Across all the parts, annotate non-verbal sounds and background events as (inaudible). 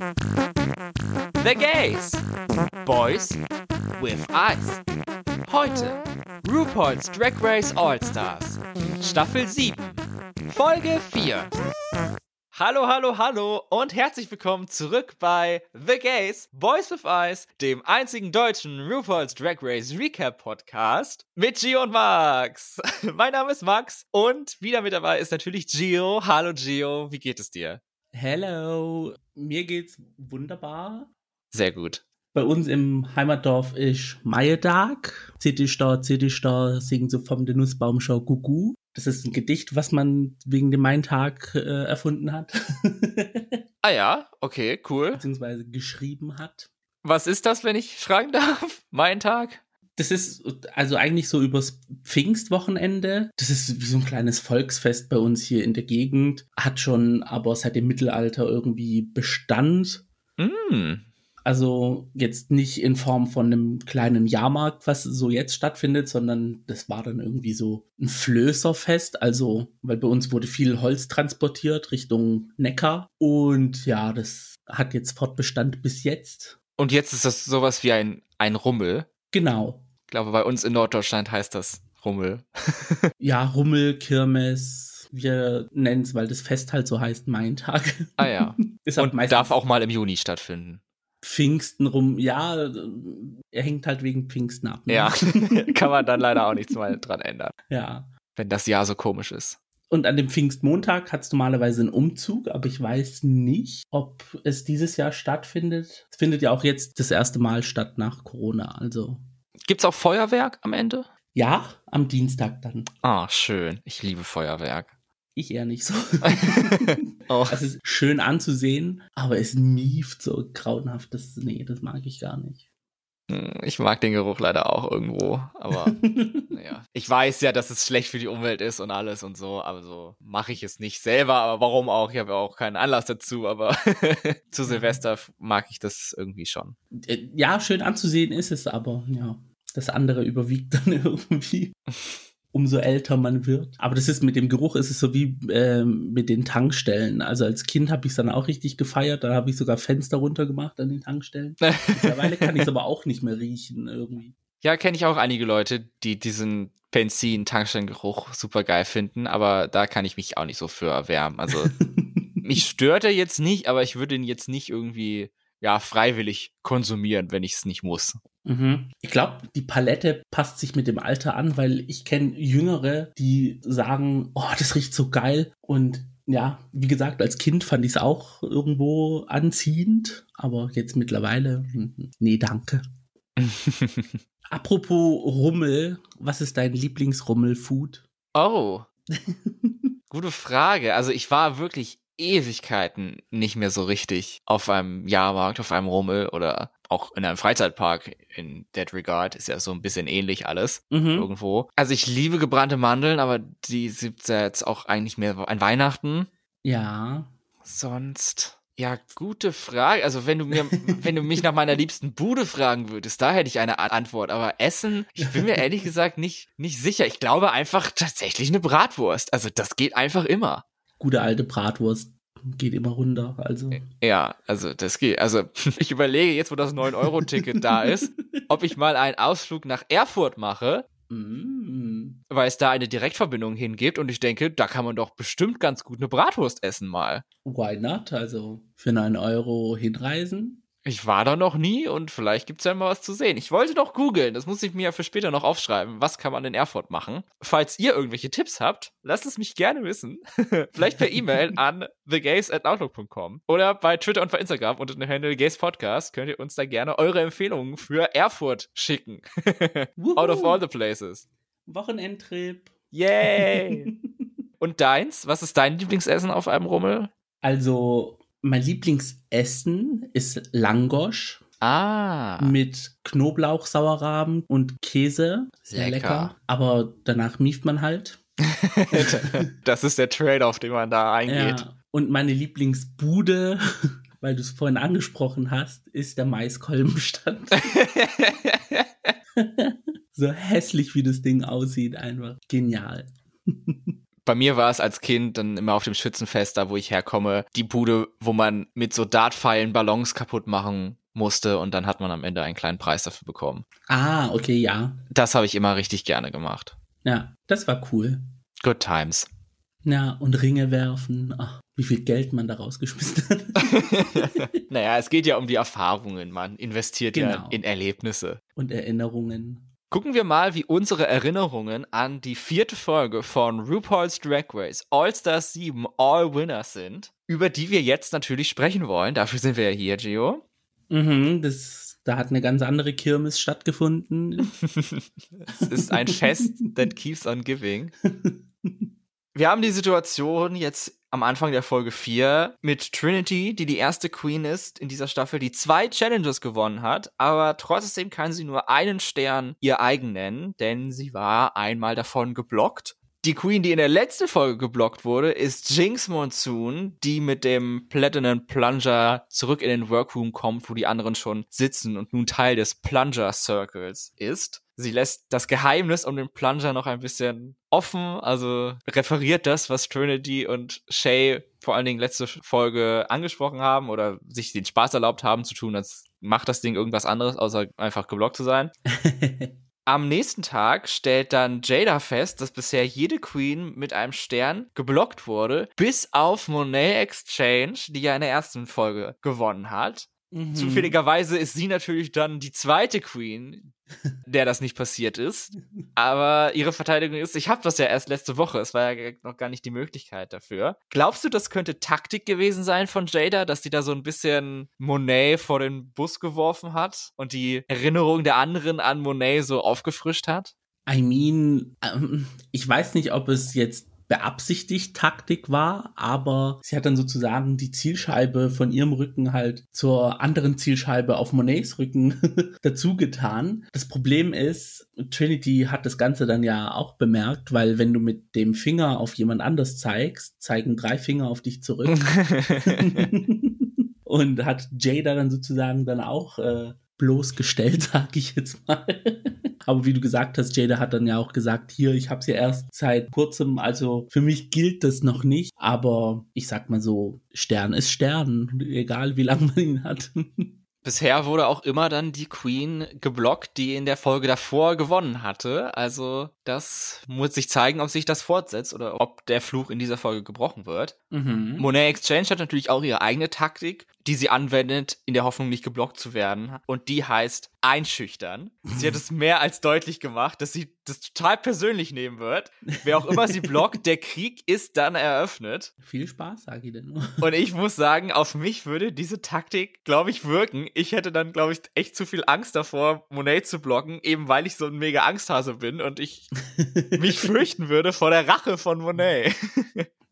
The Gays. Boys with Eyes. Heute RuPaul's Drag Race All-Stars. Staffel 7. Folge 4. Hallo, hallo, hallo und herzlich willkommen zurück bei The Gays, Boys with Eyes, dem einzigen deutschen RuPaul's Drag Race Recap Podcast mit Gio und Max. (laughs) mein Name ist Max und wieder mit dabei ist natürlich Gio. Hallo Gio, wie geht es dir? Hello, mir geht's wunderbar. Sehr gut. Bei uns im Heimatdorf ist Maietag. Zittistar, Zittistar singen so vom Nussbaumschau Gugu. Das ist ein Gedicht, was man wegen dem Maintag äh, erfunden hat. (laughs) ah ja, okay, cool. Beziehungsweise geschrieben hat. Was ist das, wenn ich fragen darf? Mein Tag? Das ist also eigentlich so übers Pfingstwochenende. Das ist wie so ein kleines Volksfest bei uns hier in der Gegend. Hat schon aber seit dem Mittelalter irgendwie Bestand. Mm. Also jetzt nicht in Form von einem kleinen Jahrmarkt, was so jetzt stattfindet, sondern das war dann irgendwie so ein Flößerfest. Also, weil bei uns wurde viel Holz transportiert Richtung Neckar. Und ja, das hat jetzt Fortbestand bis jetzt. Und jetzt ist das sowas wie ein, ein Rummel. Genau. Ich glaube, bei uns in Norddeutschland heißt das Rummel. (laughs) ja, Rummel, Kirmes. Wir nennen es, weil das Fest halt so heißt, mein Tag. Ah ja. (laughs) halt Und darf auch mal im Juni stattfinden. Pfingsten rum, ja, er hängt halt wegen Pfingsten ab. Ne? Ja, (laughs) kann man dann leider auch nichts mehr dran ändern. Ja. Wenn das Jahr so komisch ist. Und an dem Pfingstmontag hat es normalerweise einen Umzug, aber ich weiß nicht, ob es dieses Jahr stattfindet. Es findet ja auch jetzt das erste Mal statt nach Corona, also. Gibt's auch Feuerwerk am Ende? Ja, am Dienstag dann. Ah, schön. Ich liebe Feuerwerk. Ich eher nicht so. (laughs) oh. Es ist schön anzusehen, aber es mieft so grauenhaft. Das, nee, das mag ich gar nicht. Hm, ich mag den Geruch leider auch irgendwo, aber (laughs) naja. Ich weiß ja, dass es schlecht für die Umwelt ist und alles und so, aber so mache ich es nicht selber, aber warum auch? Ich habe ja auch keinen Anlass dazu, aber (laughs) zu Silvester mag ich das irgendwie schon. Äh, ja, schön anzusehen ist es, aber ja, das andere überwiegt dann (laughs) irgendwie umso älter man wird. Aber das ist mit dem Geruch ist es so wie äh, mit den Tankstellen. Also als Kind habe ich es dann auch richtig gefeiert. Da habe ich sogar Fenster runtergemacht an den Tankstellen. (laughs) Mittlerweile kann ich es aber auch nicht mehr riechen irgendwie. Ja, kenne ich auch einige Leute, die diesen Benzin-Tankstellengeruch super geil finden, aber da kann ich mich auch nicht so für erwärmen. Also (laughs) mich stört er jetzt nicht, aber ich würde ihn jetzt nicht irgendwie ja freiwillig konsumieren, wenn ich es nicht muss. Mhm. Ich glaube, die Palette passt sich mit dem Alter an, weil ich kenne Jüngere, die sagen, oh, das riecht so geil. Und ja, wie gesagt, als Kind fand ich es auch irgendwo anziehend, aber jetzt mittlerweile, hm, nee, danke. (laughs) Apropos Rummel, was ist dein Lieblingsrummel-Food? Oh. (laughs) Gute Frage. Also ich war wirklich Ewigkeiten nicht mehr so richtig auf einem Jahrmarkt, auf einem Rummel oder auch in einem Freizeitpark in that regard ist ja so ein bisschen ähnlich alles mhm. irgendwo. Also ich liebe gebrannte Mandeln, aber die gibt's ja jetzt auch eigentlich mehr an Weihnachten. Ja. Sonst ja, gute Frage. Also wenn du mir, (laughs) wenn du mich nach meiner liebsten Bude fragen würdest, da hätte ich eine Antwort. Aber Essen, ich bin mir ehrlich (laughs) gesagt nicht, nicht sicher. Ich glaube einfach tatsächlich eine Bratwurst. Also das geht einfach immer gute alte Bratwurst geht immer runter. Also. Ja, also das geht. Also (laughs) ich überlege jetzt, wo das 9-Euro-Ticket da ist, (laughs) ob ich mal einen Ausflug nach Erfurt mache. Mm. Weil es da eine Direktverbindung hingibt und ich denke, da kann man doch bestimmt ganz gut eine Bratwurst essen mal. Why not? Also für 9 Euro hinreisen? Ich war da noch nie und vielleicht gibt's ja mal was zu sehen. Ich wollte noch googeln, das muss ich mir ja für später noch aufschreiben. Was kann man in Erfurt machen? Falls ihr irgendwelche Tipps habt, lasst es mich gerne wissen. (laughs) vielleicht per E-Mail (laughs) an thegays@outlook.com oder bei Twitter und bei Instagram unter dem Handle Gays Podcast könnt ihr uns da gerne eure Empfehlungen für Erfurt schicken. (laughs) Out of all the places. Wochenendtrip. Yay! und deins? Was ist dein Lieblingsessen auf einem Rummel? Also mein Lieblingsessen ist Langosch. Ah. Mit Knoblauch, Sauerrahmen und Käse. Sehr lecker. lecker. Aber danach mieft man halt. (laughs) das ist der Trade-off, den man da eingeht. Ja. Und meine Lieblingsbude, (laughs) weil du es vorhin angesprochen hast, ist der Maiskolbenstand. (laughs) so hässlich, wie das Ding aussieht, einfach genial Bei mir war es als Kind dann immer auf dem Schützenfest, da wo ich herkomme, die Bude, wo man mit so Dartpfeilen Ballons kaputt machen musste und dann hat man am Ende einen kleinen Preis dafür bekommen. Ah, okay, ja. Das habe ich immer richtig gerne gemacht. Ja, das war cool. Good times. Ja, und Ringe werfen. Ach, wie viel Geld man da rausgeschmissen hat. (laughs) naja, es geht ja um die Erfahrungen. Man investiert genau. ja in Erlebnisse. Und Erinnerungen. Gucken wir mal, wie unsere Erinnerungen an die vierte Folge von RuPaul's Drag Race All Stars 7 All Winners sind, über die wir jetzt natürlich sprechen wollen. Dafür sind wir ja hier, Gio. Mhm, das, da hat eine ganz andere Kirmes stattgefunden. (laughs) es ist ein Fest that keeps on giving. (laughs) Wir haben die Situation jetzt am Anfang der Folge 4 mit Trinity, die die erste Queen ist in dieser Staffel, die zwei Challenges gewonnen hat, aber trotzdem kann sie nur einen Stern ihr eigen nennen, denn sie war einmal davon geblockt. Die Queen, die in der letzten Folge geblockt wurde, ist Jinx Monsoon, die mit dem Platinum Plunger zurück in den Workroom kommt, wo die anderen schon sitzen und nun Teil des Plunger Circles ist. Sie lässt das Geheimnis um den Plunger noch ein bisschen offen, also referiert das, was Trinity und Shay vor allen Dingen letzte Folge angesprochen haben oder sich den Spaß erlaubt haben zu tun, als macht das Ding irgendwas anderes, außer einfach geblockt zu sein. (laughs) Am nächsten Tag stellt dann Jada fest, dass bisher jede Queen mit einem Stern geblockt wurde, bis auf Monet Exchange, die ja in der ersten Folge gewonnen hat. Mhm. Zufälligerweise ist sie natürlich dann die zweite Queen, der das nicht passiert ist. Aber ihre Verteidigung ist, ich habe das ja erst letzte Woche, es war ja noch gar nicht die Möglichkeit dafür. Glaubst du, das könnte Taktik gewesen sein von Jada, dass sie da so ein bisschen Monet vor den Bus geworfen hat und die Erinnerung der anderen an Monet so aufgefrischt hat? I mean, ähm, ich weiß nicht, ob es jetzt beabsichtigt Taktik war, aber sie hat dann sozusagen die Zielscheibe von ihrem Rücken halt zur anderen Zielscheibe auf Monets Rücken (laughs) dazu getan. Das Problem ist, Trinity hat das Ganze dann ja auch bemerkt, weil wenn du mit dem Finger auf jemand anders zeigst, zeigen drei Finger auf dich zurück. (laughs) (laughs) Und hat Jada dann sozusagen dann auch äh, bloßgestellt, (laughs) sag ich jetzt mal. (laughs) Aber wie du gesagt hast, Jada hat dann ja auch gesagt, hier, ich habe es ja erst seit kurzem, also für mich gilt das noch nicht. Aber ich sag mal so, Stern ist Stern, egal wie lange man ihn hat. (laughs) Bisher wurde auch immer dann die Queen geblockt, die in der Folge davor gewonnen hatte. Also das muss sich zeigen, ob sich das fortsetzt oder ob der Fluch in dieser Folge gebrochen wird. Mhm. Monet Exchange hat natürlich auch ihre eigene Taktik, die sie anwendet, in der Hoffnung nicht geblockt zu werden. Und die heißt einschüchtern. Sie hat es mehr als deutlich gemacht, dass sie das total persönlich nehmen wird. Wer auch immer sie blockt, der Krieg ist dann eröffnet. Viel Spaß, sage ich denn nur. Und ich muss sagen, auf mich würde diese Taktik, glaube ich, wirken. Ich hätte dann, glaube ich, echt zu viel Angst davor, Monet zu blocken, eben weil ich so ein mega Angsthase bin und ich mich fürchten würde vor der Rache von Monet.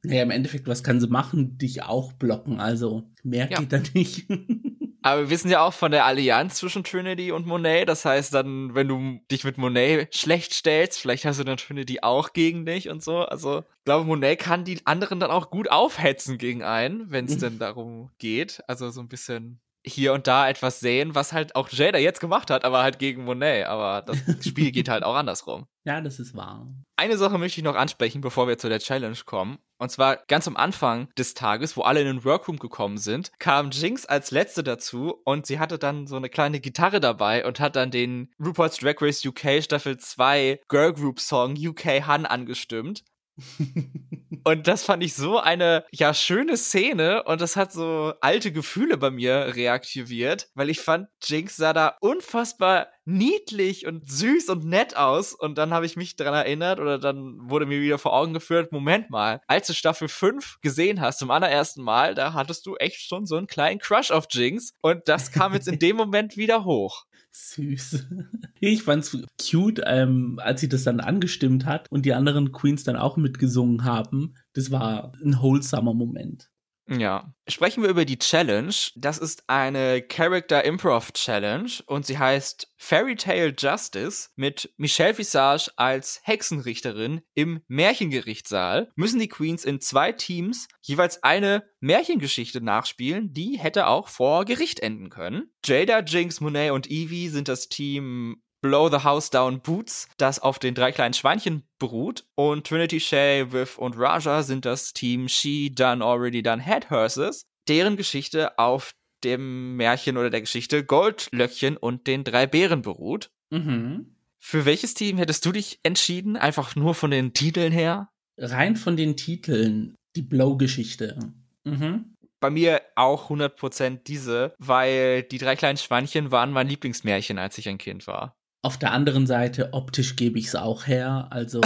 Ja, im Endeffekt, was kann sie machen? Dich auch blocken, also mehr ja. geht da nicht. (laughs) Aber wir wissen ja auch von der Allianz zwischen Trinity und Monet. Das heißt dann, wenn du dich mit Monet schlecht stellst, vielleicht hast du dann Trinity auch gegen dich und so. Also ich glaube, Monet kann die anderen dann auch gut aufhetzen gegen einen, wenn es mhm. denn darum geht. Also so ein bisschen hier und da etwas sehen, was halt auch Jada jetzt gemacht hat, aber halt gegen Monet. Aber das Spiel geht halt auch andersrum. (laughs) Ja, das ist wahr. Eine Sache möchte ich noch ansprechen, bevor wir zu der Challenge kommen. Und zwar ganz am Anfang des Tages, wo alle in den Workroom gekommen sind, kam Jinx als letzte dazu und sie hatte dann so eine kleine Gitarre dabei und hat dann den RuPaul's Drag Race UK Staffel 2 Girl Group Song UK Han angestimmt. (laughs) und das fand ich so eine, ja, schöne Szene und das hat so alte Gefühle bei mir reaktiviert, weil ich fand, Jinx sah da unfassbar niedlich und süß und nett aus und dann habe ich mich daran erinnert oder dann wurde mir wieder vor Augen geführt, Moment mal, als du Staffel 5 gesehen hast zum allerersten Mal, da hattest du echt schon so einen kleinen Crush auf Jinx und das kam jetzt in dem (laughs) Moment wieder hoch. Süß. (laughs) Ich fand's cute, ähm, als sie das dann angestimmt hat und die anderen Queens dann auch mitgesungen haben. Das war ein wholesomer Moment. Ja. Sprechen wir über die Challenge. Das ist eine Character Improv Challenge und sie heißt Fairy Tale Justice mit Michelle Visage als Hexenrichterin im Märchengerichtssaal. Müssen die Queens in zwei Teams jeweils eine Märchengeschichte nachspielen, die hätte auch vor Gericht enden können. Jada, Jinx, Monet und Evie sind das Team Blow the House Down Boots, das auf den drei kleinen Schweinchen beruht. Und Trinity, Shay, Viv und Raja sind das Team She Done Already Done Had Hearses, deren Geschichte auf dem Märchen oder der Geschichte Goldlöckchen und den drei Bären beruht. Mhm. Für welches Team hättest du dich entschieden? Einfach nur von den Titeln her? Rein von den Titeln, die Blow-Geschichte. Mhm. Bei mir auch 100% diese, weil die drei kleinen Schweinchen waren mein Lieblingsmärchen, als ich ein Kind war. Auf der anderen Seite, optisch gebe ich es auch her. Also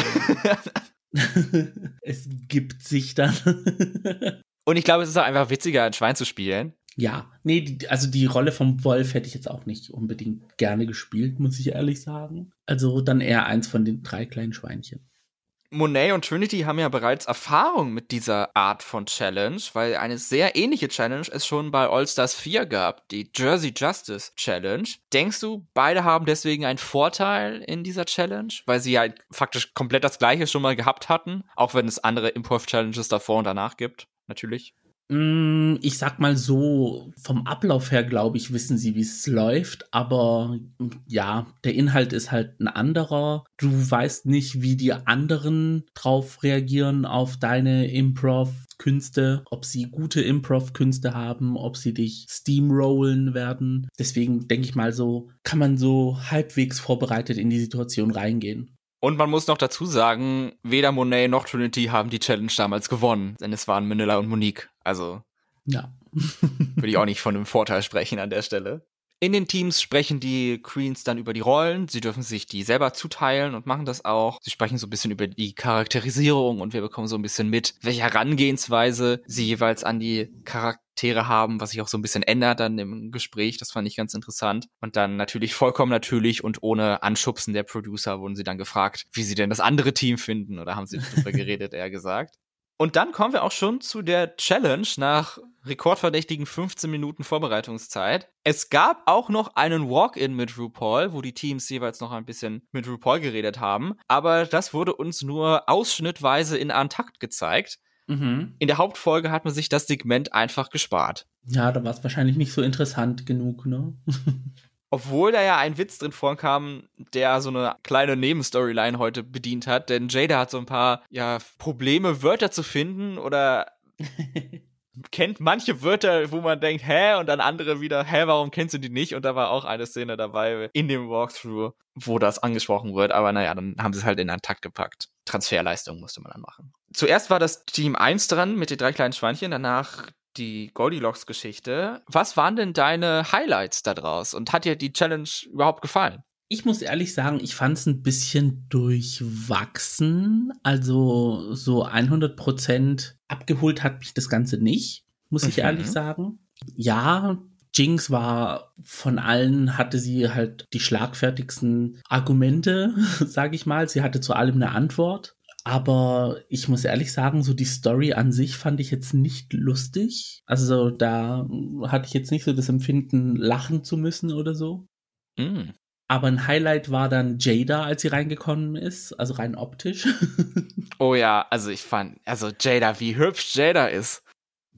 (laughs) es gibt sich dann. Und ich glaube, es ist auch einfach witziger, ein Schwein zu spielen. Ja, nee, die, also die Rolle vom Wolf hätte ich jetzt auch nicht unbedingt gerne gespielt, muss ich ehrlich sagen. Also dann eher eins von den drei kleinen Schweinchen. Monet und Trinity haben ja bereits Erfahrung mit dieser Art von Challenge, weil eine sehr ähnliche Challenge es schon bei All-Stars 4 gab, die Jersey Justice Challenge. Denkst du, beide haben deswegen einen Vorteil in dieser Challenge, weil sie halt faktisch komplett das gleiche schon mal gehabt hatten, auch wenn es andere Improv-Challenges davor und danach gibt, natürlich? Mm, ich sag mal so, vom Ablauf her glaube ich, wissen sie, wie es läuft, aber ja, der Inhalt ist halt ein anderer. Du weißt nicht, wie die anderen drauf reagieren auf deine Improv-Künste, ob sie gute Improv-Künste haben, ob sie dich steamrollen werden. Deswegen denke ich mal so, kann man so halbwegs vorbereitet in die Situation reingehen. Und man muss noch dazu sagen, weder Monet noch Trinity haben die Challenge damals gewonnen, denn es waren Manila und Monique. Also ja. (laughs) würde ich auch nicht von einem Vorteil sprechen an der Stelle. In den Teams sprechen die Queens dann über die Rollen. Sie dürfen sich die selber zuteilen und machen das auch. Sie sprechen so ein bisschen über die Charakterisierung und wir bekommen so ein bisschen mit, welche Herangehensweise sie jeweils an die Charaktere haben, was sich auch so ein bisschen ändert dann im Gespräch. Das fand ich ganz interessant. Und dann natürlich vollkommen natürlich und ohne Anschubsen der Producer wurden sie dann gefragt, wie sie denn das andere Team finden oder haben sie darüber (laughs) geredet, eher gesagt. Und dann kommen wir auch schon zu der Challenge nach rekordverdächtigen 15 Minuten Vorbereitungszeit. Es gab auch noch einen Walk-in mit RuPaul, wo die Teams jeweils noch ein bisschen mit RuPaul geredet haben. Aber das wurde uns nur ausschnittweise in Antakt gezeigt. Mhm. In der Hauptfolge hat man sich das Segment einfach gespart. Ja, da war es wahrscheinlich nicht so interessant genug, ne? (laughs) Obwohl da ja ein Witz drin vorkam, der so eine kleine Nebenstoryline heute bedient hat, denn Jada hat so ein paar ja, Probleme, Wörter zu finden oder (laughs) kennt manche Wörter, wo man denkt, hä, und dann andere wieder, hä, warum kennst du die nicht? Und da war auch eine Szene dabei in dem Walkthrough, wo das angesprochen wird, aber naja, dann haben sie es halt in einen Takt gepackt. Transferleistung musste man dann machen. Zuerst war das Team 1 dran mit den drei kleinen Schweinchen, danach die Goldilocks-Geschichte. Was waren denn deine Highlights da draus? Und hat dir die Challenge überhaupt gefallen? Ich muss ehrlich sagen, ich fand es ein bisschen durchwachsen. Also so 100% abgeholt hat mich das Ganze nicht, muss ich Mhm. ehrlich sagen. Ja, Jinx war von allen, hatte sie halt die schlagfertigsten Argumente, (laughs) sage ich mal. Sie hatte zu allem eine Antwort. Aber ich muss ehrlich sagen, so die Story an sich fand ich jetzt nicht lustig. Also da hatte ich jetzt nicht so das Empfinden, lachen zu müssen oder so. Mm. Aber ein Highlight war dann Jada, als sie reingekommen ist, also rein optisch. (laughs) Oh ja, also ich fand, also Jada, wie hübsch Jada ist.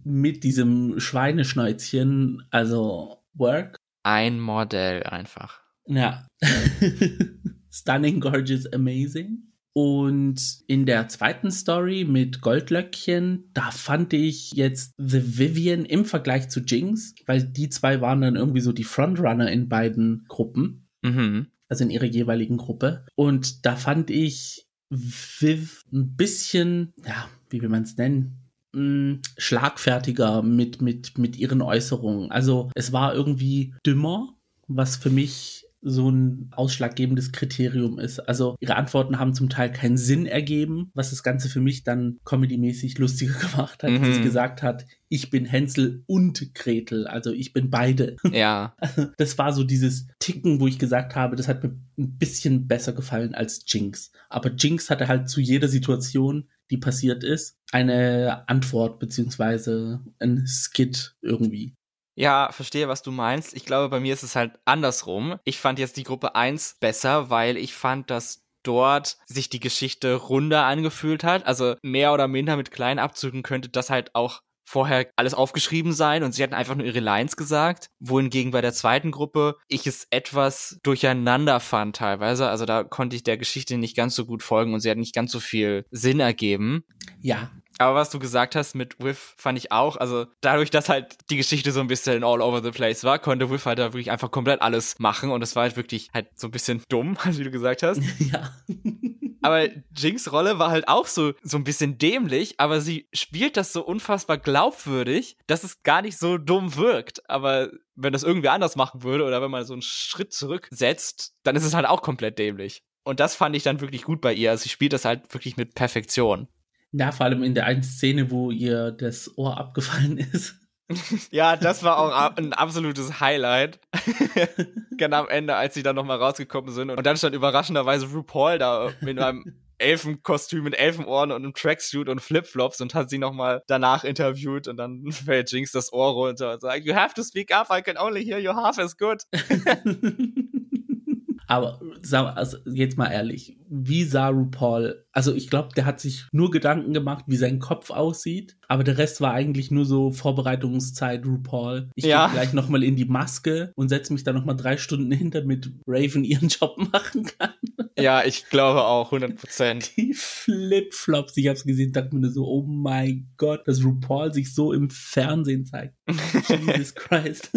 Mit diesem Schweineschnäuzchen, also Work. Ein Modell einfach. Ja. (laughs) Stunning, gorgeous, amazing. Und in der zweiten Story mit Goldlöckchen, da fand ich jetzt The Vivian im Vergleich zu Jinx, weil die zwei waren dann irgendwie so die Frontrunner in beiden Gruppen. Mhm. also in ihrer jeweiligen Gruppe. Und da fand ich Viv ein bisschen, ja, wie will man es nennen? mh, Schlagfertiger mit, mit, mit ihren Äußerungen. Also es war irgendwie dümmer, was für mich so ein ausschlaggebendes Kriterium ist. Also ihre Antworten haben zum Teil keinen Sinn ergeben, was das Ganze für mich dann comedymäßig lustiger (laughs) gemacht hat, dass sie Mhm. gesagt hat, ich bin Hänsel und Gretel, also ich bin beide. (laughs) Ja. Das war so dieses Ticken, wo ich gesagt habe, das hat mir ein bisschen besser gefallen als Jinx. Aber Jinx hatte halt zu jeder Situation, die passiert ist, eine Antwort beziehungsweise ein Skit irgendwie. Ja, verstehe, was du meinst. Ich glaube, bei mir ist es halt andersrum. Ich fand jetzt die Gruppe 1 besser, weil ich fand, dass dort sich die Geschichte runder angefühlt hat. Also mehr oder minder mit kleinen Abzügen könnte das halt auch vorher alles aufgeschrieben sein und sie hatten einfach nur ihre Lines gesagt, wohingegen bei der zweiten Gruppe ich es etwas durcheinander fand teilweise. Also da konnte ich der Geschichte nicht ganz so gut folgen und sie hat nicht ganz so viel Sinn ergeben. Ja, Aber was du gesagt hast mit Whiff fand ich auch, also dadurch, dass halt die Geschichte so ein bisschen all over the place war, konnte Whiff halt da wirklich einfach komplett alles machen und es war halt wirklich halt so ein bisschen dumm, (laughs) wie du gesagt hast. (laughs) ja. Aber Jinx Rolle war halt auch so, so ein bisschen dämlich, aber sie spielt das so unfassbar glaubwürdig, dass es gar nicht so dumm wirkt. Aber wenn das irgendwie anders machen würde oder wenn man so einen Schritt zurücksetzt, dann ist es halt auch komplett dämlich. Und das fand ich dann wirklich gut bei ihr. Also sie spielt das halt wirklich mit Perfektion. Ja, vor allem in der einen Szene, wo ihr das Ohr abgefallen ist. (laughs) Ja, das war auch ein absolutes Highlight. (laughs) genau am Ende, als sie dann nochmal rausgekommen sind. Und dann stand überraschenderweise RuPaul da mit einem Elfenkostüm mit Elfenohren und einem Tracksuit und Flipflops und hat sie nochmal danach interviewt und dann (laughs) fällt Jinx das Ohr runter und sagt, you have to speak up, I can only hear you half as good. Aber also jetzt mal ehrlich, wie sah RuPaul? Also ich glaube, der hat sich nur Gedanken gemacht, wie sein Kopf aussieht, aber der Rest war eigentlich nur so Vorbereitungszeit RuPaul. Ich Ja. gehe gleich nochmal in die Maske und setze mich da nochmal drei Stunden hin, damit Raven ihren Job (laughs) machen kann. Ja, ich glaube auch, 100 Prozent. (laughs) Die Flipflops, ich hab's gesehen, dachte mir nur so, oh mein Gott, dass RuPaul sich so im Fernsehen zeigt. (laughs) Jesus Christ.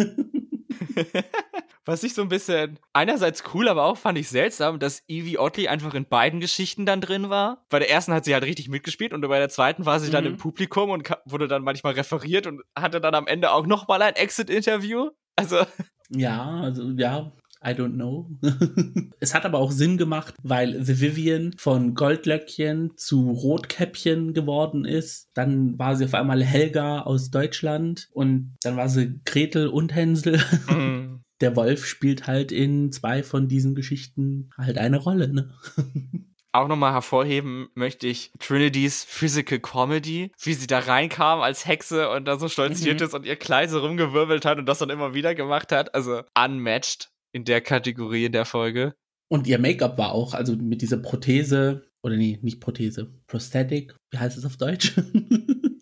Was ich so ein bisschen einerseits cool, aber auch fand ich seltsam, dass Evie Oddly einfach in beiden Geschichten dann drin war. Bei der ersten hat sie halt richtig mitgespielt und bei der zweiten war sie dann Mhm. im Publikum und wurde dann manchmal referiert und hatte dann am Ende auch nochmal ein Exit-Interview. Also, (laughs) Ja, also ja, I don't know. (laughs) es hat aber auch Sinn gemacht, weil The Vivian von Goldlöckchen zu Rotkäppchen geworden ist. Dann war sie auf einmal Helga aus Deutschland und dann war sie Gretel und Hänsel. (laughs) mm, Der Wolf spielt halt in zwei von diesen Geschichten halt eine Rolle, ne? (laughs) auch nochmal hervorheben möchte ich Trinity's Physical Comedy, wie sie da reinkam als Hexe und da so stolziert Mhm. ist und ihr Kleid so rumgewirbelt hat und das dann immer wieder gemacht hat. Also unmatched in der Kategorie in der Folge. Und ihr Make-up war auch, also mit dieser Prothese, oder nee, nicht Prothese, Prosthetic, wie heißt es auf Deutsch? (laughs)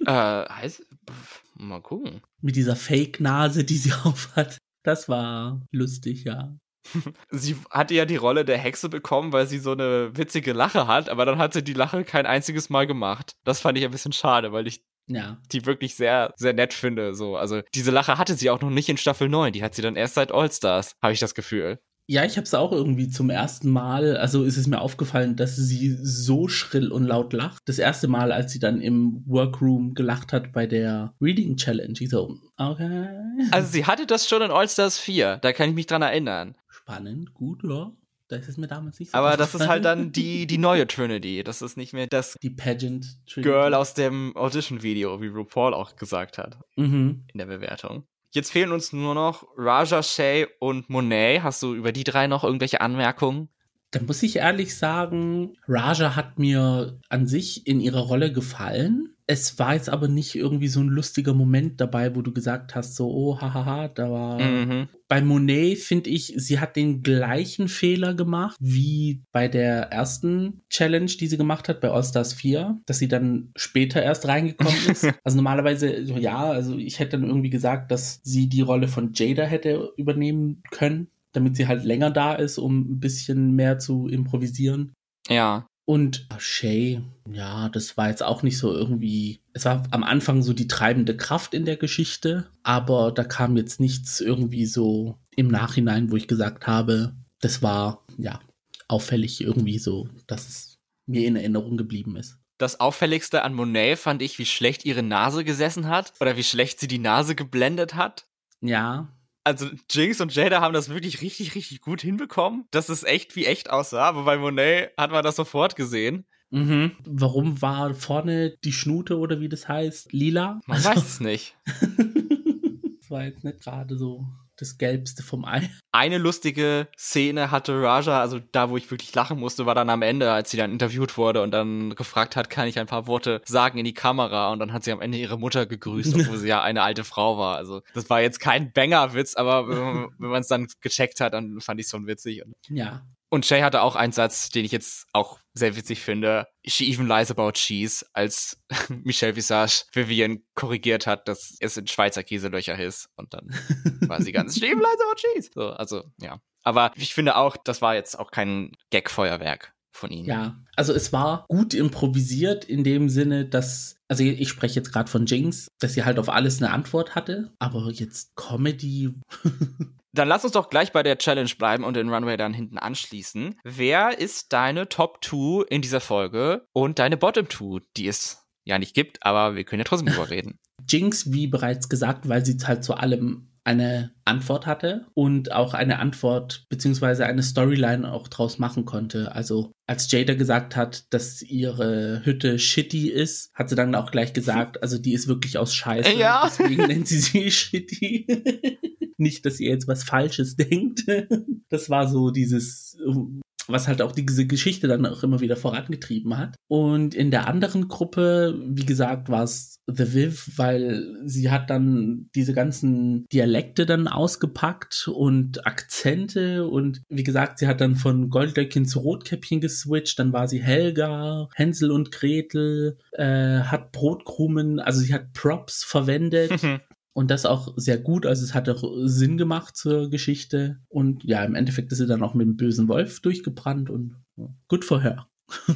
Äh, heißt, pff, mal gucken. mit dieser Fake-Nase, die sie (laughs) aufhat. Das war lustig, ja. (laughs) Sie hatte ja die Rolle der Hexe bekommen, weil sie so eine witzige Lache hat, aber dann hat sie die Lache kein einziges Mal gemacht. Das fand ich ein bisschen schade, weil ich Ja. die wirklich sehr, sehr nett finde. So, also diese Lache hatte sie auch noch nicht in Staffel 9. Die hat sie dann erst seit All-Stars, habe ich das Gefühl. Ja, ich habe es auch irgendwie zum ersten Mal, also ist es mir aufgefallen, dass sie so schrill und laut lacht. Das erste Mal, als sie dann im Workroom gelacht hat bei der Reading Challenge. Ich so, okay. Also sie hatte das schon in All-Stars 4, da kann ich mich dran erinnern. Spannend, gut, ja. Das ist mir damals nicht so Aber das ist halt dann die, die neue Trinity. Das ist nicht mehr das Die Pageant Girl aus dem Audition-Video, wie RuPaul auch gesagt hat. Mhm. in der Bewertung. Jetzt fehlen uns nur noch Raja, Shay und Monet. Hast du über die drei noch irgendwelche Anmerkungen? Da muss ich ehrlich sagen, Raja hat mir an sich in ihrer Rolle gefallen. Es war jetzt aber nicht irgendwie so ein lustiger Moment dabei, wo du gesagt hast, so, oh, hahaha, da war. Mhm. Bei Monet finde ich, sie hat den gleichen Fehler gemacht wie bei der ersten Challenge, die sie gemacht hat, bei All Stars 4, dass sie dann später erst reingekommen ist. (laughs) also normalerweise, so, ja, also ich hätte dann irgendwie gesagt, dass sie die Rolle von Jada hätte übernehmen können, damit sie halt länger da ist, um ein bisschen mehr zu improvisieren. Ja. Und Shay, ja, das war jetzt auch nicht so irgendwie. Es war am Anfang so die treibende Kraft in der Geschichte, aber da kam jetzt nichts irgendwie so im Nachhinein, wo ich gesagt habe, das war ja auffällig irgendwie so, dass es mir in Erinnerung geblieben ist. Das Auffälligste an Monet fand ich, wie schlecht ihre Nase gesessen hat oder wie schlecht sie die Nase geblendet hat. Ja, Also Jinx und Jada haben das wirklich richtig, richtig gut hinbekommen, dass es echt wie echt aussah. Aber bei Monet hat man das sofort gesehen. mhm. Warum war vorne die Schnute oder wie das heißt, lila? Man weiß es nicht. (laughs) das war jetzt nicht gerade so das Gelbste vom Ei. Eine lustige Szene hatte Raja, also da, wo ich wirklich lachen musste, war dann am Ende, als sie dann interviewt wurde und dann gefragt hat, kann ich ein paar Worte sagen in die Kamera und dann hat sie am Ende ihre Mutter gegrüßt, (laughs) obwohl sie ja eine alte Frau war. Also das war jetzt kein Banger-Witz, aber wenn man- es dann gecheckt hat, dann fand ich es schon witzig. Und, Ja, Und Shay hatte auch einen Satz, den ich jetzt auch sehr witzig finde. She even lies about cheese, als (laughs) Michelle Visage Vivian korrigiert hat, dass es in Schweizer Käselöcher ist. Und dann war sie ganz, (laughs) she even lies about cheese. So, also, ja. Aber ich finde auch, das war jetzt auch kein Gag-Feuerwerk von ihnen. Ja, also es war gut improvisiert in dem Sinne, dass, also ich spreche jetzt gerade von Jinx, dass sie halt auf alles eine Antwort hatte, aber jetzt Comedy. (laughs) Dann lass uns doch gleich bei der Challenge bleiben und den Runway dann hinten anschließen. Wer ist deine Top 2 in dieser Folge und deine Bottom 2, die es ja nicht gibt, aber wir können ja trotzdem drüber (laughs) reden. Jinx, wie bereits gesagt, weil sie halt zu allem eine Antwort hatte und auch eine Antwort beziehungsweise eine Storyline auch draus machen konnte. Also als Jada gesagt hat, dass ihre Hütte shitty ist, hat sie dann auch gleich gesagt, (laughs) also die ist wirklich aus Scheiße. Ja. Deswegen nennt sie sie (laughs) shitty. Nicht, dass ihr jetzt was Falsches (laughs) denkt. Das war so dieses was halt auch diese Geschichte dann auch immer wieder vorangetrieben hat. Und in der anderen Gruppe, wie gesagt, war es The Viv, weil sie hat dann diese ganzen Dialekte dann ausgepackt und Akzente und wie gesagt, sie hat dann von Goldlöckchen zu Rotkäppchen geswitcht, dann war sie Helga, Hänsel und Gretel, äh, hat Brotkrumen, also sie hat Props verwendet. (laughs) Und das auch sehr gut, also es hat auch Sinn gemacht zur Geschichte. Und ja, im Endeffekt ist sie dann auch mit dem bösen Wolf durchgebrannt und gut for her. (laughs)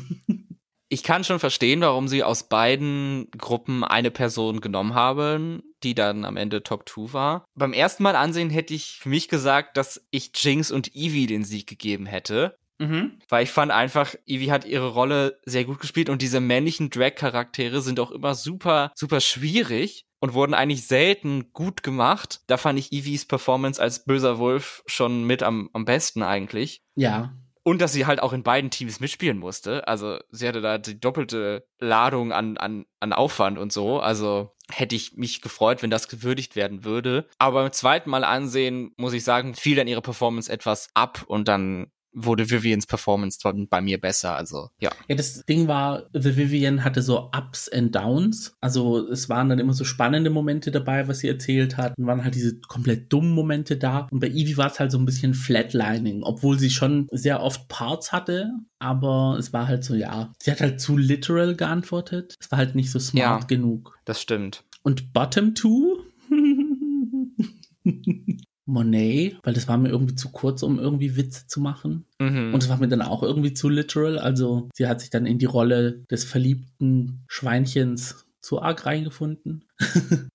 ich kann schon verstehen, warum sie aus beiden Gruppen eine Person genommen haben, die dann am Ende Top 2 war. Beim ersten Mal ansehen hätte ich für mich gesagt, dass ich Jinx und Evie den Sieg gegeben hätte. Mhm. Weil ich fand einfach, Evie hat ihre Rolle sehr gut gespielt und diese männlichen Drag-Charaktere sind auch immer super, super schwierig und wurden eigentlich selten gut gemacht. Da fand ich Evies Performance als böser Wolf schon mit am, am besten eigentlich. Ja. Und dass sie halt auch in beiden Teams mitspielen musste. Also sie hatte da die doppelte Ladung an, an, an Aufwand und so. Also hätte ich mich gefreut, wenn das gewürdigt werden würde. Aber beim zweiten Mal ansehen, muss ich sagen, fiel dann ihre Performance etwas ab und dann wurde Vivians Performance bei mir besser. Also, ja. Ja, das Ding war, The Vivian hatte so Ups and Downs. Also, es waren dann immer so spannende Momente dabei, was sie erzählt hat. Und waren halt diese komplett dummen Momente da. Und bei Evie war es halt so ein bisschen Flatlining, obwohl sie schon sehr oft Parts hatte. Aber es war halt so, ja, sie hat halt zu literal geantwortet. Es war halt nicht so smart ja, genug. Das stimmt. Und Bottom Two? (laughs) Monet, weil das war mir irgendwie zu kurz, um irgendwie Witze zu machen. Mhm. Und es war mir dann auch irgendwie zu literal. Also sie hat sich dann in die Rolle des verliebten Schweinchens zu arg reingefunden. (laughs)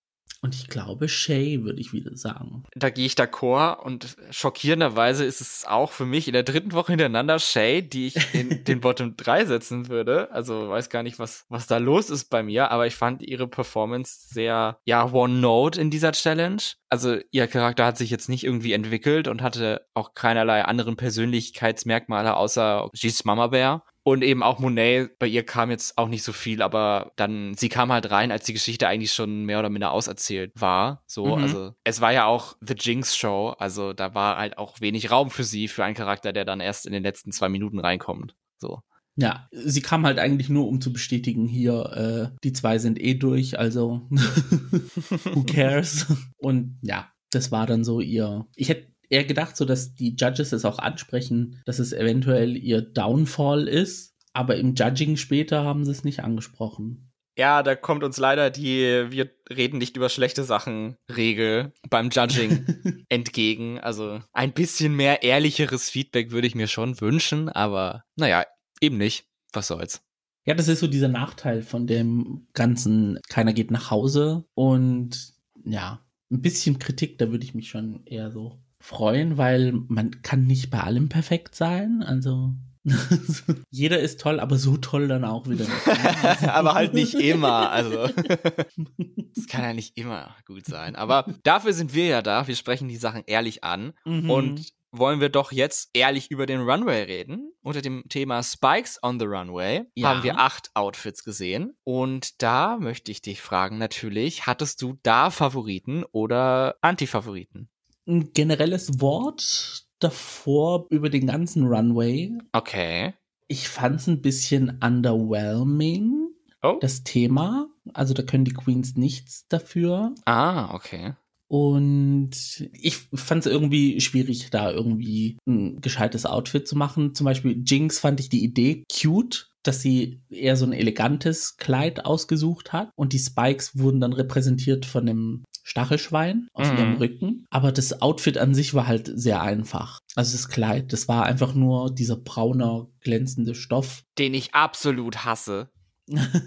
Und ich glaube, Shay würde ich wieder sagen. Da gehe ich d'accord und schockierenderweise ist es auch für mich in der dritten Woche hintereinander Shay, die ich in (laughs) den Bottom 3 setzen würde. Also weiß gar nicht, was, was da los ist bei mir, aber ich fand ihre Performance sehr, ja, One-Note in dieser Challenge. Also ihr Charakter hat sich jetzt nicht irgendwie entwickelt und hatte auch keinerlei anderen Persönlichkeitsmerkmale außer she's Mama Bear. Und eben auch Monet, bei ihr kam jetzt auch nicht so viel, aber dann, sie kam halt rein, als die Geschichte eigentlich schon mehr oder minder auserzählt war. So, mhm. also es war ja auch The Jinx Show, also da war halt auch wenig Raum für sie, für einen Charakter, der dann erst in den letzten zwei Minuten reinkommt. So. Ja, sie kam halt eigentlich nur, um zu bestätigen, hier, äh, die zwei sind eh durch, also (laughs) who cares? (laughs) Und ja, das war dann so ihr. Ich hätte eher gedacht, so dass die Judges es auch ansprechen, dass es eventuell ihr Downfall ist, aber im Judging später haben sie es nicht angesprochen. Ja, da kommt uns leider die wir reden nicht über schlechte Sachen Regel beim Judging (laughs) entgegen. Also ein bisschen mehr ehrlicheres Feedback würde ich mir schon wünschen, aber naja, eben nicht. Was soll's. Ja, das ist so dieser Nachteil von dem ganzen, keiner geht nach Hause und ja, ein bisschen Kritik, da würde ich mich schon eher so freuen, weil man kann nicht bei allem perfekt sein. Also (laughs) jeder ist toll, aber so toll dann auch wieder nicht. (laughs) aber halt nicht immer. Also (laughs) das kann ja nicht immer gut sein. Aber dafür sind wir ja da. Wir sprechen die Sachen ehrlich an mhm. und wollen wir doch jetzt ehrlich über den Runway reden. Unter dem Thema Spikes on the Runway ja. haben wir acht Outfits gesehen. Und da möchte ich dich fragen, natürlich, hattest du da Favoriten oder Anti-Favoriten? Ein generelles Wort davor über den ganzen Runway. Okay. Ich fand es ein bisschen underwhelming, oh. das Thema. Also da können die Queens nichts dafür. Ah, okay. Und ich fand es irgendwie schwierig, da irgendwie ein gescheites Outfit zu machen. Zum Beispiel Jinx fand ich die Idee cute, dass sie eher so ein elegantes Kleid ausgesucht hat. Und die Spikes wurden dann repräsentiert von dem Stachelschwein auf mhm. ihrem Rücken. Aber das Outfit an sich war halt sehr einfach. Also das Kleid, das war einfach nur dieser braune, glänzende Stoff. Den ich absolut hasse.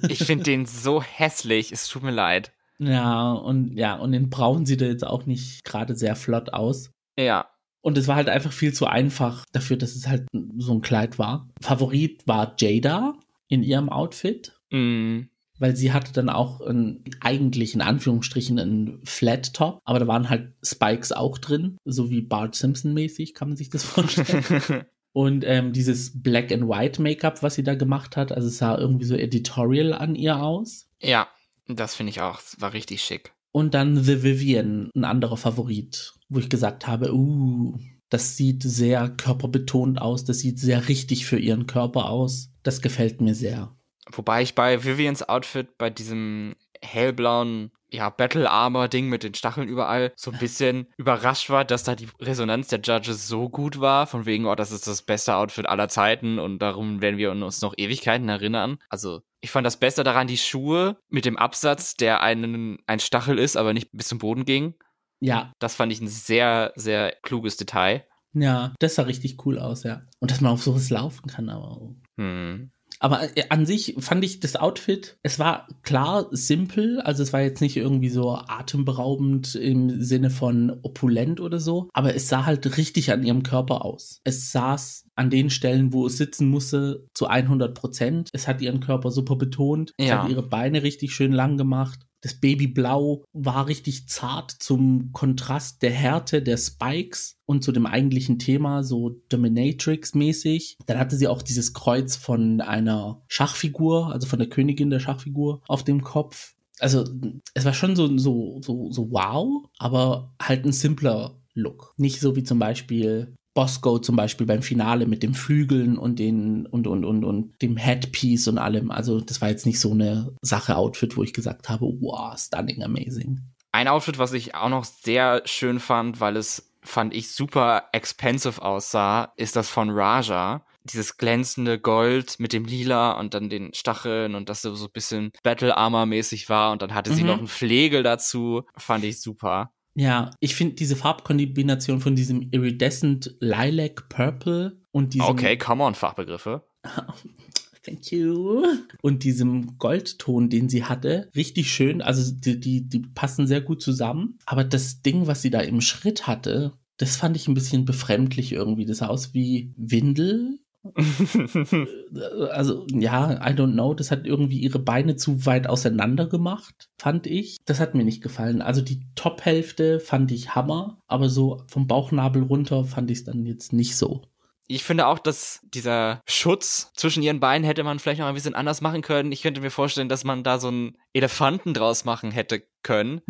Ich finde den so hässlich. Es tut mir leid. Ja, und ja, und in Braun sieht er jetzt auch nicht gerade sehr flott aus. Ja. Und es war halt einfach viel zu einfach dafür, dass es halt so ein Kleid war. Favorit war Jada in ihrem Outfit. Mhm. Weil sie hatte dann auch ein, eigentlich in Anführungsstrichen einen Flat Top, aber da waren halt Spikes auch drin, so wie Bart Simpson mäßig, kann man sich das (laughs) vorstellen. Und ähm, dieses Black and White Make-up, was sie da gemacht hat, also es sah irgendwie so editorial an ihr aus. Ja. Das finde ich auch. War richtig schick. Und dann The Vivian, ein anderer Favorit, wo ich gesagt habe, uh, das sieht sehr körperbetont aus, das sieht sehr richtig für ihren Körper aus. Das gefällt mir sehr. Wobei ich bei Vivians Outfit, bei diesem hellblauen ja, Battle Armor Ding mit den Stacheln überall so ein bisschen überrascht war, dass da die Resonanz der Judges so gut war, von wegen, oh, das ist das beste Outfit aller Zeiten und darum werden wir uns noch Ewigkeiten erinnern. Also, ich fand das Beste daran die Schuhe mit dem Absatz, der einen, ein Stachel ist, aber nicht bis zum Boden ging. Ja. Das fand ich ein sehr, sehr kluges Detail. Ja, das sah richtig cool aus, ja. Und dass man auf sowas laufen kann, aber. Hm. Aber äh, an sich fand ich das Outfit, es war klar simpel, also es war jetzt nicht irgendwie so atemberaubend im Sinne von opulent oder so, aber es sah halt richtig an ihrem Körper aus. Es saß an den Stellen, wo es sitzen musste, zu 100 Prozent. Es hat ihren Körper super betont. Es ja. hat ihre Beine richtig schön lang gemacht. Das Babyblau war richtig zart zum Kontrast der Härte der Spikes und zu dem eigentlichen Thema, so Dominatrix-mäßig. Dann hatte sie auch dieses Kreuz von einer Schachfigur, also von der Königin der Schachfigur auf dem Kopf. Also es war schon so, so, so, so wow, aber halt ein simpler Look. Nicht so wie zum Beispiel Bosco zum Beispiel beim Finale mit den Flügeln und den und und und und dem Headpiece und allem. Also das war jetzt nicht so eine Sache Outfit, wo ich gesagt habe, wow, stunning, amazing. Ein Outfit, was ich auch noch sehr schön fand, weil es fand ich super expensive aussah, ist das von Raja. Dieses glänzende Gold mit dem Lila und dann den Stacheln und das so ein bisschen Battle Armor mäßig war und dann hatte sie mhm. noch einen Flegel dazu. Fand ich super. Ja, ich finde diese Farbkombination von diesem Iridescent Lilac Purple und diesem. Okay, come on, Fachbegriffe. (laughs) Thank you. Und diesem Goldton, den sie hatte, richtig schön. Also die, die, die passen sehr gut zusammen. Aber das Ding, was sie da im Schritt hatte, das fand ich ein bisschen befremdlich irgendwie. Das sah aus wie Windel (laughs) also ja, I don't know, das hat irgendwie ihre Beine zu weit auseinander gemacht, fand ich. Das hat mir nicht gefallen. Also die Top-Hälfte fand ich Hammer, aber so vom Bauchnabel runter fand ich es dann jetzt nicht so. Ich finde auch, dass dieser Schutz zwischen ihren Beinen hätte man vielleicht noch ein bisschen anders machen können. Ich könnte mir vorstellen, dass man da so einen Elefanten draus machen hätte können,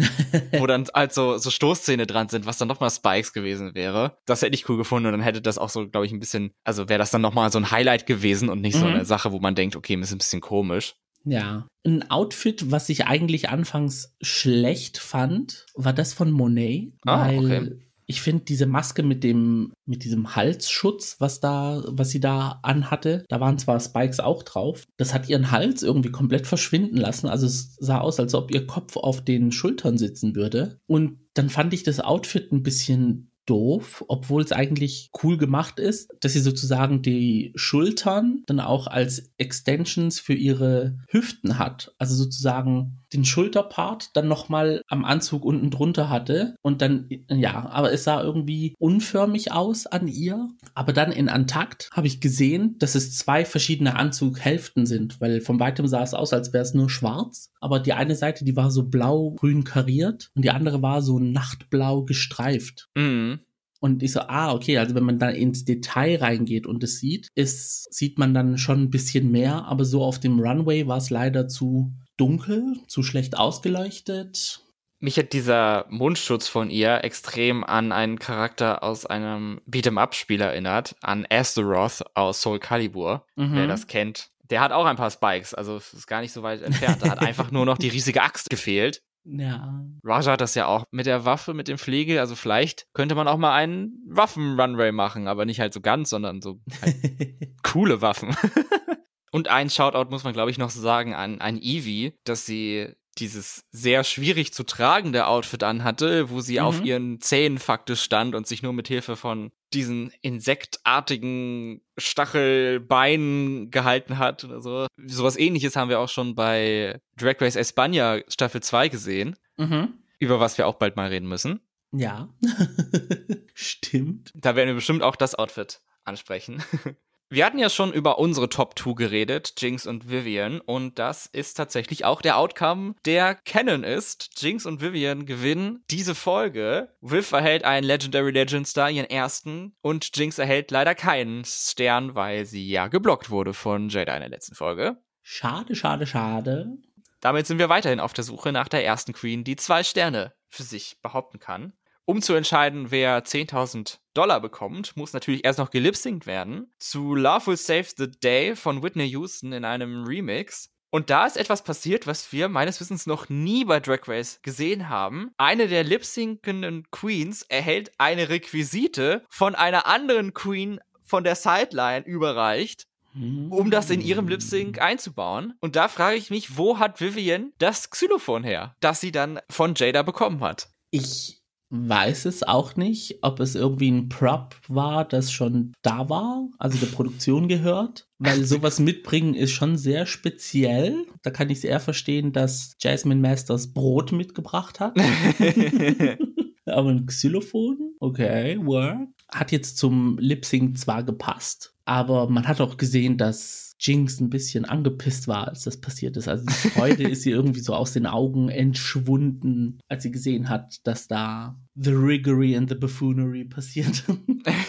wo dann also so Stoßzähne dran sind, was dann nochmal Spikes gewesen wäre. Das hätte ich cool gefunden und dann hätte das auch so, glaube ich, ein bisschen, also wäre das dann nochmal so ein Highlight gewesen und nicht mhm. so eine Sache, wo man denkt, okay, ist ein bisschen komisch. Ja. Ein Outfit, was ich eigentlich anfangs schlecht fand, war das von Monet, ah, weil okay ich finde diese Maske mit dem, mit diesem Halsschutz, was da, was sie da anhatte, da waren zwar Spikes auch drauf. Das hat ihren Hals irgendwie komplett verschwinden lassen. Also es sah aus, als ob ihr Kopf auf den Schultern sitzen würde. Und dann fand ich das Outfit ein bisschen doof, obwohl es eigentlich cool gemacht ist, dass sie sozusagen die Schultern dann auch als Extensions für ihre Hüften hat. Also sozusagen den Schulterpart dann nochmal am Anzug unten drunter hatte. Und dann, ja, aber es sah irgendwie unförmig aus an ihr. Aber dann in Antakt habe ich gesehen, dass es zwei verschiedene Anzughälften sind, weil von weitem sah es aus, als wäre es nur schwarz. Aber die eine Seite, die war so blau-grün kariert und die andere war so nachtblau gestreift. Mhm. Und ich so, ah, okay, also wenn man da ins Detail reingeht und es sieht, ist, sieht man dann schon ein bisschen mehr, aber so auf dem Runway war es leider zu dunkel, zu schlecht ausgeleuchtet. Mich hat dieser Mundschutz von ihr extrem an einen Charakter aus einem Beat'em-up-Spiel erinnert, an Astaroth aus Soul Calibur, mhm. wer das kennt. Der hat auch ein paar Spikes, also ist gar nicht so weit entfernt. Da hat einfach nur noch die riesige Axt gefehlt. (laughs) Ja. Raja hat das ja auch mit der Waffe, mit dem Pflege. Also vielleicht könnte man auch mal einen Waffen-Runway machen, aber nicht halt so ganz, sondern so halt (laughs) coole Waffen. (laughs) Und ein Shoutout muss man, glaube ich, noch sagen an, an Evie, dass sie dieses sehr schwierig zu tragende Outfit anhatte, wo sie mhm. auf ihren Zähnen faktisch stand und sich nur mit Hilfe von diesen insektartigen Stachelbeinen gehalten hat oder so. Sowas ähnliches haben wir auch schon bei Drag Race España Staffel 2 gesehen, mhm. über was wir auch bald mal reden müssen. Ja, (laughs) stimmt. Da werden wir bestimmt auch das Outfit ansprechen. (laughs) Wir hatten ja schon über unsere Top 2 geredet, Jinx und Vivian, und das ist tatsächlich auch der Outcome, der Canon ist. Jinx und Vivian gewinnen diese Folge. Viv erhält einen Legendary Legend Star, ihren ersten, und Jinx erhält leider keinen Stern, weil sie ja geblockt wurde von Jada in der letzten Folge. Schade, schade, schade. Damit sind wir weiterhin auf der Suche nach der ersten Queen, die zwei Sterne für sich behaupten kann. Um zu entscheiden, wer 10.000 Dollar bekommt, muss natürlich erst noch gelipsingt werden zu Love Will Save the Day von Whitney Houston in einem Remix. Und da ist etwas passiert, was wir meines Wissens noch nie bei Drag Race gesehen haben. Eine der lipsinkenden Queens erhält eine Requisite von einer anderen Queen von der Sideline überreicht, um das in ihrem Lip Sync einzubauen. Und da frage ich mich, wo hat Vivian das Xylophon her, das sie dann von Jada bekommen hat? Ich weiß es auch nicht, ob es irgendwie ein Prop war, das schon da war, also der Produktion gehört, weil sowas mitbringen ist schon sehr speziell. Da kann ich es eher verstehen, dass Jasmine Masters Brot mitgebracht hat. (laughs) Aber ein Xylophon, okay, work. Hat jetzt zum Lip Sync zwar gepasst, aber man hat auch gesehen, dass Jinx ein bisschen angepisst war, als das passiert ist. Also die Freude (laughs) ist ihr irgendwie so aus den Augen entschwunden, als sie gesehen hat, dass da The Riggery and the Buffoonery passiert.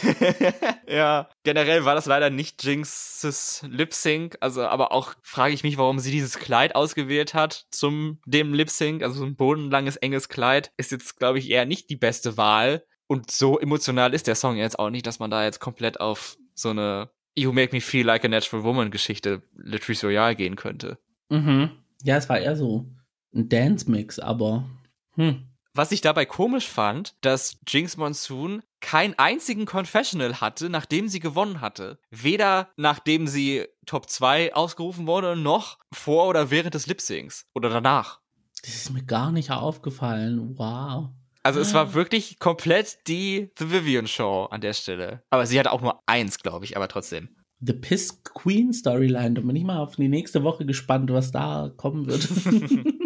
(laughs) ja, generell war das leider nicht Jinxes Lip Sync. Also, aber auch frage ich mich, warum sie dieses Kleid ausgewählt hat zum dem Lip Sync. Also so ein bodenlanges, enges Kleid ist jetzt, glaube ich, eher nicht die beste Wahl. Und so emotional ist der Song jetzt auch nicht, dass man da jetzt komplett auf so eine You Make Me Feel Like a Natural Woman Geschichte Latrice Royale gehen könnte. Mhm. Ja, es war eher so ein Dance-Mix, aber hm. Was ich dabei komisch fand, dass Jinx Monsoon keinen einzigen Confessional hatte, nachdem sie gewonnen hatte. Weder nachdem sie Top 2 ausgerufen wurde, noch vor oder während des Lip-Syncs oder danach. Das ist mir gar nicht aufgefallen. Wow. Also es war ah. wirklich komplett die The Vivian Show an der Stelle. Aber sie hatte auch nur eins, glaube ich, aber trotzdem. The Piss Queen Storyline. Da bin ich mal auf die nächste Woche gespannt, was da kommen wird. (laughs) (laughs)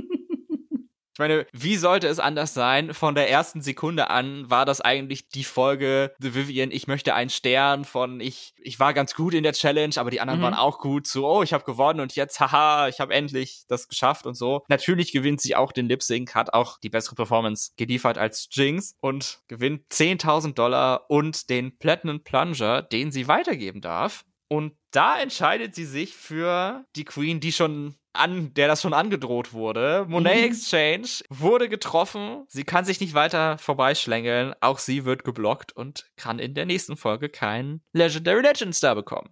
Ich meine, wie sollte es anders sein? Von der ersten Sekunde an war das eigentlich die Folge The Vivian, ich möchte einen Stern von ich ich war ganz gut in der Challenge, aber die anderen mhm. waren auch gut. So, oh, ich habe gewonnen und jetzt haha, ich habe endlich das geschafft und so. Natürlich gewinnt sie auch den Lip Sync, hat auch die bessere Performance geliefert als Jinx und gewinnt 10.000 Dollar und den Platinum Plunger, den sie weitergeben darf. Und da entscheidet sie sich für die Queen, die schon an, der das schon angedroht wurde. Monet mhm. Exchange wurde getroffen. Sie kann sich nicht weiter vorbeischlängeln. Auch sie wird geblockt und kann in der nächsten Folge keinen Legendary Legend Star bekommen.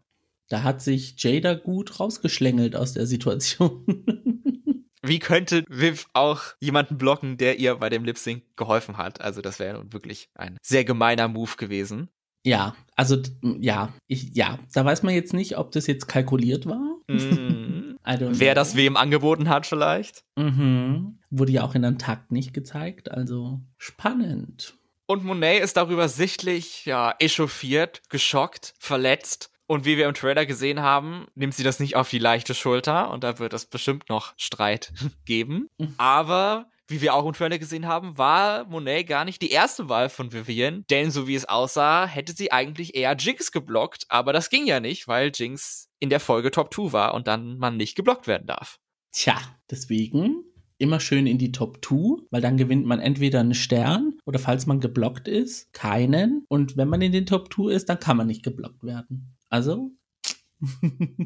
Da hat sich Jada gut rausgeschlängelt aus der Situation. (laughs) Wie könnte Viv auch jemanden blocken, der ihr bei dem Lip Sync geholfen hat? Also das wäre wirklich ein sehr gemeiner Move gewesen. Ja, also ja, ich, ja, da weiß man jetzt nicht, ob das jetzt kalkuliert war. (laughs) Mm. Wer das wem angeboten hat, vielleicht. Mhm. Wurde ja auch in einem Takt nicht gezeigt, also spannend. Und Monet ist darüber sichtlich, ja, echauffiert, geschockt, verletzt. Und wie wir im Trailer gesehen haben, nimmt sie das nicht auf die leichte Schulter und da wird es bestimmt noch Streit (laughs) geben. Mhm. Aber wie wir auch Trailer gesehen haben, war Monet gar nicht die erste Wahl von Vivian, denn so wie es aussah, hätte sie eigentlich eher Jinx geblockt, aber das ging ja nicht, weil Jinx in der Folge Top 2 war und dann man nicht geblockt werden darf. Tja, deswegen immer schön in die Top 2, weil dann gewinnt man entweder einen Stern oder falls man geblockt ist, keinen. Und wenn man in den Top 2 ist, dann kann man nicht geblockt werden. Also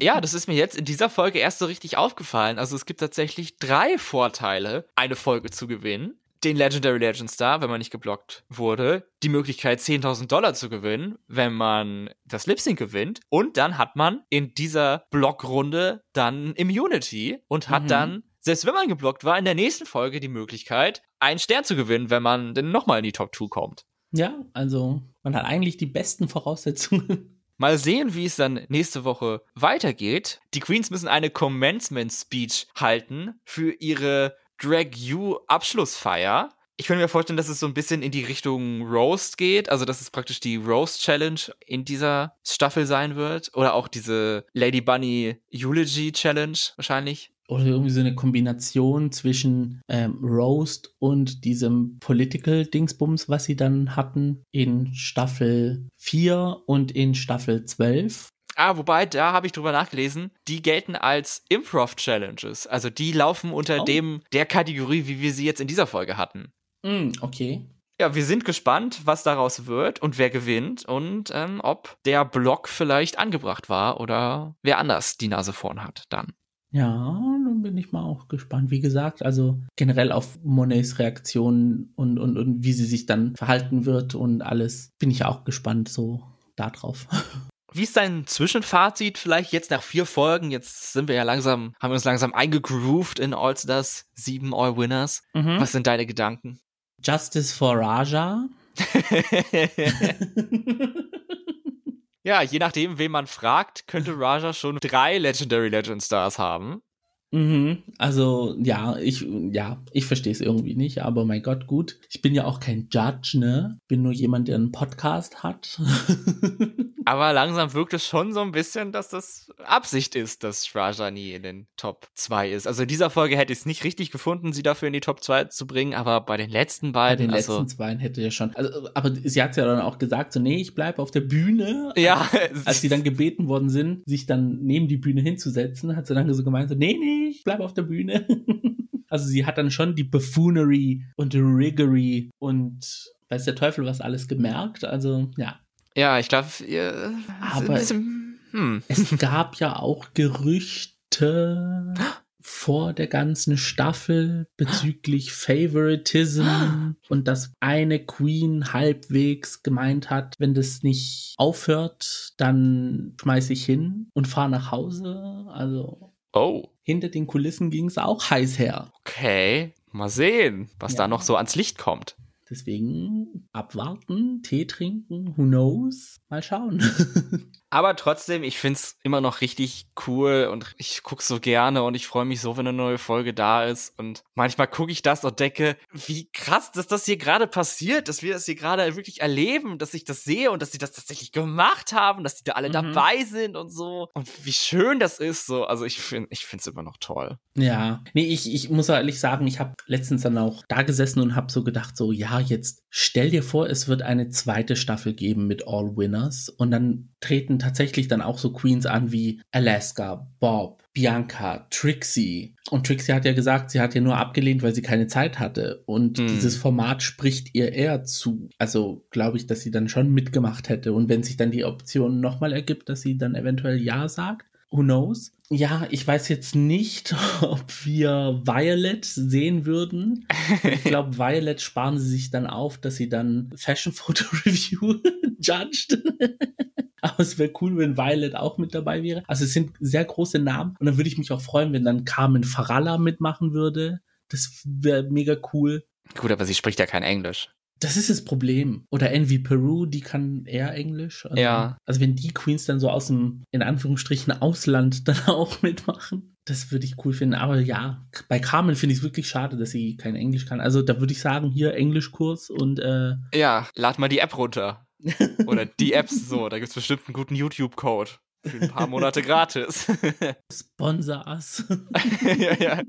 ja, das ist mir jetzt in dieser Folge erst so richtig aufgefallen. Also es gibt tatsächlich drei Vorteile, eine Folge zu gewinnen. Den Legendary Legend Star, wenn man nicht geblockt wurde. Die Möglichkeit, 10.000 Dollar zu gewinnen, wenn man das Lip Sync gewinnt. Und dann hat man in dieser Blockrunde dann Immunity und hat mhm. dann selbst wenn man geblockt war, in der nächsten Folge die Möglichkeit, einen Stern zu gewinnen, wenn man denn nochmal in die Top 2 kommt. Ja, also man hat eigentlich die besten Voraussetzungen. Mal sehen, wie es dann nächste Woche weitergeht. Die Queens müssen eine Commencement Speech halten für ihre Drag You Abschlussfeier. Ich könnte mir vorstellen, dass es so ein bisschen in die Richtung Roast geht, also dass es praktisch die Roast Challenge in dieser Staffel sein wird oder auch diese Lady Bunny Eulogy Challenge wahrscheinlich. Oder irgendwie so eine Kombination zwischen ähm, Roast und diesem Political Dingsbums, was sie dann hatten in Staffel 4 und in Staffel 12. Ah, wobei, da habe ich drüber nachgelesen, die gelten als Improv-Challenges. Also die laufen unter Oh. dem der Kategorie, wie wir sie jetzt in dieser Folge hatten. Mm, okay. Ja, wir sind gespannt, was daraus wird und wer gewinnt und ähm, ob der Block vielleicht angebracht war oder wer anders die Nase vorn hat dann. Ja, dann bin ich mal auch gespannt. Wie gesagt, also generell auf Monets Reaktion und, und, und wie sie sich dann verhalten wird und alles, bin ich auch gespannt so darauf. (laughs) Wie ist dein Zwischenfazit vielleicht jetzt nach vier Folgen? Jetzt sind wir ja langsam, haben wir uns langsam eingegroovt in All-Stars 7 All-Winners. Mhm. Was sind deine Gedanken? Justice for Raja. (laughs) (laughs) ja, je nachdem, wen man fragt, könnte Raja schon drei Legendary Legend Stars haben. Mhm. Also, ja, ich, ja, ich verstehe es irgendwie nicht, aber mein Gott, gut. Ich bin ja auch kein Judge, ne? Bin nur jemand, der einen Podcast hat. (laughs) Aber langsam wirkt es schon so ein bisschen, dass das Absicht ist, dass Raja nie in den Top 2 ist. Also in dieser Folge hätte ich es nicht richtig gefunden, sie dafür in die Top 2 zu bringen, aber bei den letzten Bei beiden, den also, letzten zwei hätte ja schon. Also, aber sie hat ja dann auch gesagt, so, nee, ich bleibe auf der Bühne. ja, Als sie dann gebeten worden sind, sich dann neben die Bühne hinzusetzen, hat sie dann so gemeint, so, nee, nee, ich bleib auf der Bühne. (laughs) also sie hat dann schon die Buffoonery und Riggery und weiß der Teufel was alles gemerkt. Also, ja. ja, ich glaube, ihr Aber- bisschen, hm. Es gab ja auch Gerüchte vor der ganzen Staffel bezüglich Favoritism (gasps) und dass eine Queen halbwegs gemeint hat, wenn das nicht aufhört, dann schmeiß ich hin und fahr nach Hause. Also Oh, hinter den Kulissen ging es auch heiß her. okay. Mal sehen, was Ja. da noch so ans Licht kommt. Deswegen abwarten, Tee trinken, who knows? Mal schauen. (laughs) Aber trotzdem, ich find's immer noch richtig cool und ich guck's so gerne und ich freue mich so, wenn eine neue Folge da ist. Und manchmal gucke ich das und denke, wie krass, dass das hier gerade passiert, dass wir das hier gerade wirklich erleben, dass ich das sehe und dass sie das tatsächlich gemacht haben, dass die da alle Mhm. dabei sind und so. Und wie schön das ist so. Also ich finde, ich find's immer noch toll. Ja, nee, ich, ich muss ehrlich sagen, ich habe letztens dann auch da gesessen und habe so gedacht, so, ja, jetzt stell dir vor, es wird eine zweite Staffel geben mit All Winners und dann treten tatsächlich dann auch so Queens an wie Alaska, Bob, Bianca, Trixie. Und Trixie hat ja gesagt, sie hat ja nur abgelehnt, weil sie keine Zeit hatte. Und Hm. dieses Format spricht ihr eher zu. Also glaube ich, dass sie dann schon mitgemacht hätte. Und wenn sich dann die Option nochmal ergibt, dass sie dann eventuell Ja sagt, who knows? Ja, ich weiß jetzt nicht, (laughs) ob wir Violet sehen würden. Ich (laughs) glaube, Violet sparen sie sich dann auf, dass sie dann Fashion Photo (laughs) Review judged. Aber es wäre cool, wenn Violet auch mit dabei wäre. Also es sind sehr große Namen. Und dann würde ich mich auch freuen, wenn dann Carmen Farala mitmachen würde. Das wäre mega cool. Gut, aber sie spricht ja kein Englisch. Das ist das Problem. Oder Envy Peru, die kann eher Englisch. Also, Ja. Also wenn die Queens dann so aus dem, in Anführungsstrichen, Ausland (laughs) dann auch mitmachen, das würde ich cool finden. Aber ja, bei Carmen finde ich es wirklich schade, dass sie kein Englisch kann. Also da würde ich sagen, hier Englischkurs und äh, Ja, lad mal die App runter. Oder die Apps so, da gibt's bestimmt einen guten YouTube-Code. Für ein paar Monate (laughs) gratis. (laughs) Sponsor us. ja, ja.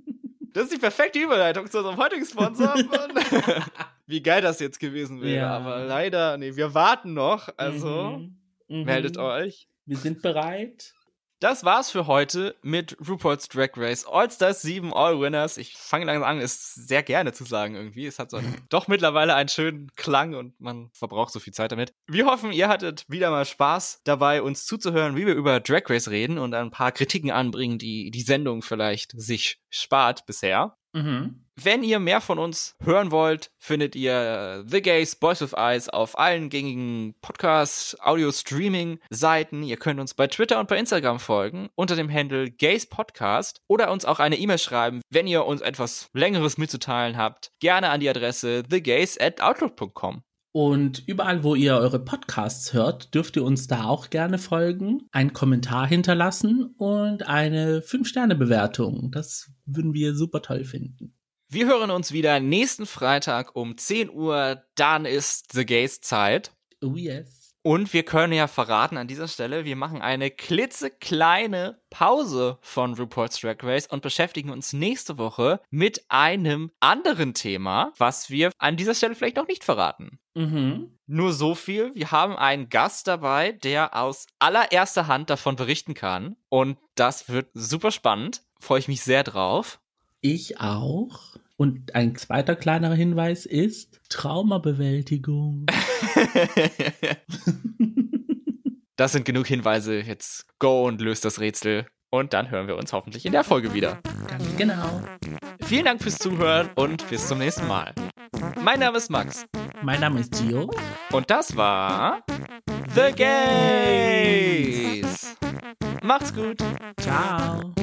Das ist die perfekte Überleitung zu unserem heutigen Sponsor. (laughs) (laughs) Wie geil das jetzt gewesen wäre. Ja. Aber leider, nee, wir warten noch. Also, Mhm. Mhm. meldet euch. Wir sind bereit. Das war's für heute mit RuPaul's Drag Race All-Stars 7 All-Winners. Ich fange langsam an, es sehr gerne zu sagen irgendwie. Es hat so (laughs) doch mittlerweile einen schönen Klang und man verbraucht so viel Zeit damit. Wir hoffen, ihr hattet wieder mal Spaß dabei, uns zuzuhören, wie wir über Drag Race reden und ein paar Kritiken anbringen, die die Sendung vielleicht sich spart bisher. Mhm. Wenn ihr mehr von uns hören wollt, findet ihr The Gays Boys with Eyes auf allen gängigen Podcast, Audio Streaming Seiten. Ihr könnt uns bei Twitter und bei Instagram folgen unter dem Handle Gays Podcast oder uns auch eine E-Mail schreiben, wenn ihr uns etwas längeres mitzuteilen habt. Gerne an die Adresse thegays at outlook.com. Und überall, wo ihr eure Podcasts hört, dürft ihr uns da auch gerne folgen, einen Kommentar hinterlassen und eine 5-Sterne-Bewertung. Das würden wir super toll finden. Wir hören uns wieder nächsten Freitag um 10 Uhr. Dann ist The Gays Zeit. Oh yes. Und wir können ja verraten an dieser Stelle, wir machen eine klitzekleine Pause von Reports Drag Race und beschäftigen uns nächste Woche mit einem anderen Thema, was wir an dieser Stelle vielleicht noch nicht verraten. Mhm. Nur so viel, wir haben einen Gast dabei, der aus allererster Hand davon berichten kann. Und das wird super spannend. Freue ich mich sehr drauf. Ich auch. Und ein zweiter kleinerer Hinweis ist Traumabewältigung. (laughs) (laughs) das sind genug Hinweise. Jetzt go und löst das Rätsel. Und dann hören wir uns hoffentlich in der Folge wieder. Ganz genau. Vielen Dank fürs Zuhören und bis zum nächsten Mal. Mein Name ist Max. Mein Name ist Gio. Und das war The Gays. Macht's gut. Ciao.